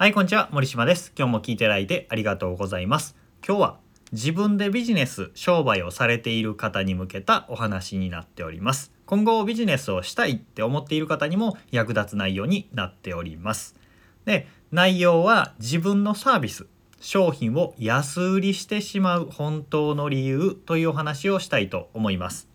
はい、こんにちは。森島です。今日も聞いていただいてありがとうございます。今日は自分でビジネス、商売をされている方に向けたお話になっております。今後ビジネスをしたいって思っている方にも役立つ内容になっております。で、内容は自分のサービス、商品を安売りしてしまう本当の理由というお話をしたいと思います。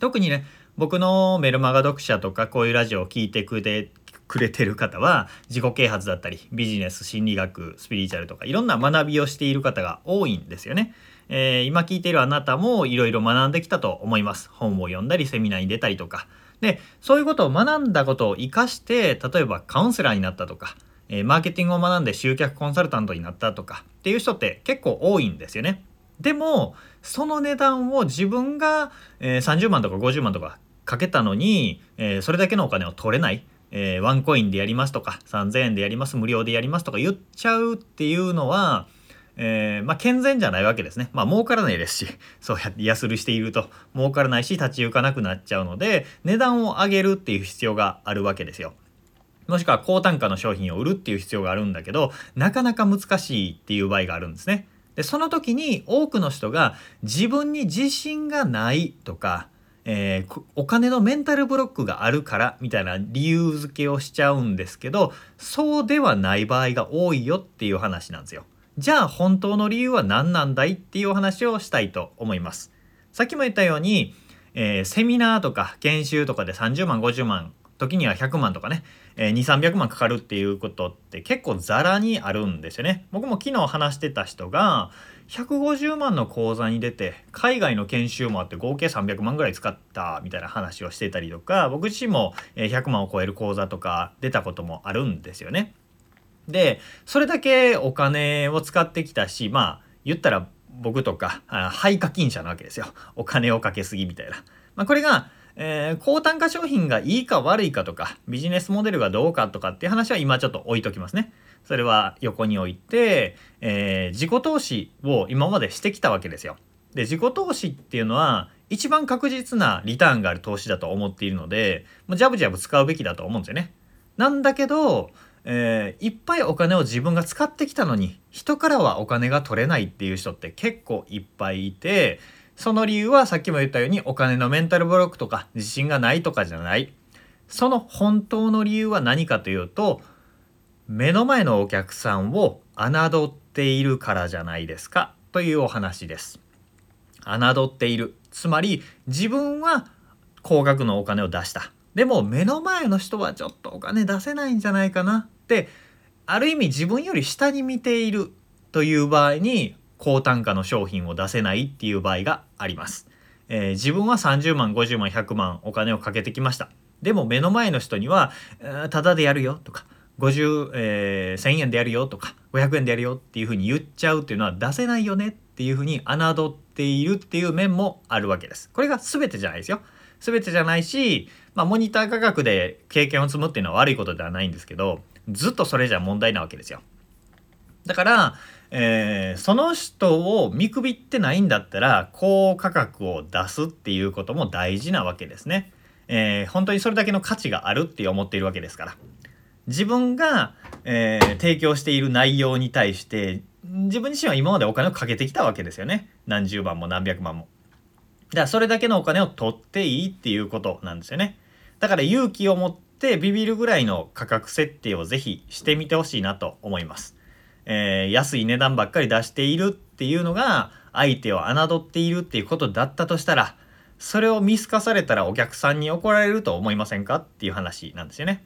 特にね、僕のメルマガ読者とかこういうラジオを聞いてくれくれてる方は自己啓発だったりビジネス心理学スピリチュアルとかいろんな学びをしている方が多いんですよね。えー、今聞いているあなたもいろいろ学んできたと思います。本を読んだりセミナーに出たりとか。でそういうことを学んだことを生かして例えばカウンセラーになったとか、えー、マーケティングを学んで集客コンサルタントになったとかっていう人って結構多いんですよね。でもその値段を自分が、えー、30万とか50万とかかけたのに、えー、それだけのお金を取れないえー、ワンコインでやりますとか3000円でやります無料でやりますとか言っちゃうっていうのは、えー、まあ健全じゃないわけですね。まあ儲からないですし そうやって安売していると儲からないし立ち行かなくなっちゃうので値段を上げるっていう必要があるわけですよ。もしくは高単価の商品を売るっていう必要があるんだけどなかなか難しいっていう場合があるんですね。でその時に多くの人が自分に自信がないとかえー、お金のメンタルブロックがあるからみたいな理由付けをしちゃうんですけどそうではない場合が多いよっていう話なんですよ。じゃあ本当の理由は何なんだいっていうお話をしたいと思います。さっきも言ったように、えー、セミナーとか研修とかで30万50万時には100万とかね、えー、2300万かかるっていうことって結構ザラにあるんですよね。僕も昨日話してた人が150万の口座に出て海外の研修もあって合計300万ぐらい使ったみたいな話をしてたりとか僕自身も100万を超える口座とか出たこともあるんですよね。でそれだけお金を使ってきたしまあ言ったら僕とか廃課金者なわけですよお金をかけすぎみたいな。まあ、これがえー、高単価商品がいいか悪いかとかビジネスモデルがどうかとかっていう話は今ちょっと置いときますね。それは横に置いて、えー、自己投資を今までしてきたわけですよ。で自己投資っていうのは一番確実なリターンがある投資だと思っているのでもうジャブジャブ使うべきだと思うんですよね。なんだけど、えー、いっぱいお金を自分が使ってきたのに人からはお金が取れないっていう人って結構いっぱいいてその理由はさっきも言ったようにお金のメンタルブロックとか自信がないとかじゃない。その本当の理由は何かというと目の前のお客さんを侮っているからじゃないですかというお話です。侮っている。つまり自分は高額のお金を出した。でも目の前の人はちょっとお金出せないんじゃないかなってある意味自分より下に見ているという場合に高単価の商品を出せないっていう場合があります。えー、自分は30万50万100万お金をかけてきました。でも目の前の人には「ただでやるよ」とか50、えー、1000円でやるよとか500円でやるよっていうふうに言っちゃうっていうのは出せないよねっていうふうに侮っているっていう面もあるわけです。これが全てじゃないですよ。全てじゃないし、まあ、モニター価格で経験を積むっていうのは悪いことではないんですけどずっとそれじゃ問題なわけですよ。だから、えー、その人を見くびってないんだったら高価格を出すっていうことも大事なわけですね。えー、本当にそれだけの価値があるって思っているわけですから。自分が、えー、提供している内容に対して自分自身は今までお金をかけてきたわけですよね何十万も何百万もだからそれだけのお金を取っていいっていうことなんですよねだから勇気を持ってビビるぐらいの価格設定をぜひしてみてほしいなと思います、えー、安い値段ばっかり出しているっていうのが相手を侮っているっていうことだったとしたらそれを見透かされたらお客さんに怒られると思いませんかっていう話なんですよね。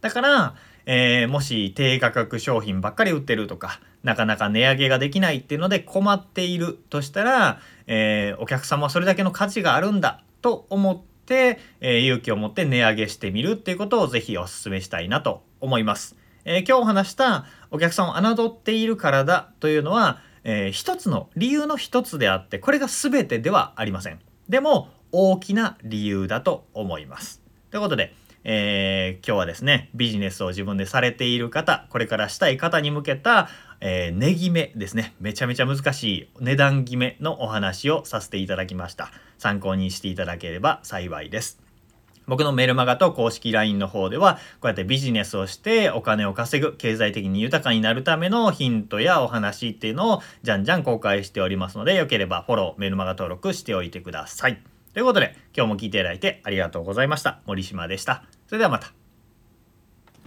だから、えー、もし低価格商品ばっかり売ってるとか、なかなか値上げができないっていうので困っているとしたら、えー、お客様はそれだけの価値があるんだと思って、えー、勇気を持って値上げしてみるっていうことをぜひお勧めしたいなと思います。えー、今日お話したお客さんを侮っているからだというのは、えー、一つの理由の一つであって、これが全てではありません。でも、大きな理由だと思います。ということで、えー、今日はですね、ビジネスを自分でされている方、これからしたい方に向けた、えー、値決めですね。めちゃめちゃ難しい値段決めのお話をさせていただきました。参考にしていただければ幸いです。僕のメルマガと公式 LINE の方では、こうやってビジネスをしてお金を稼ぐ、経済的に豊かになるためのヒントやお話っていうのをじゃんじゃん公開しておりますので、よければフォロー、メルマガ登録しておいてください。ということで、今日も聞いていただいてありがとうございました。森島でした。それではまた。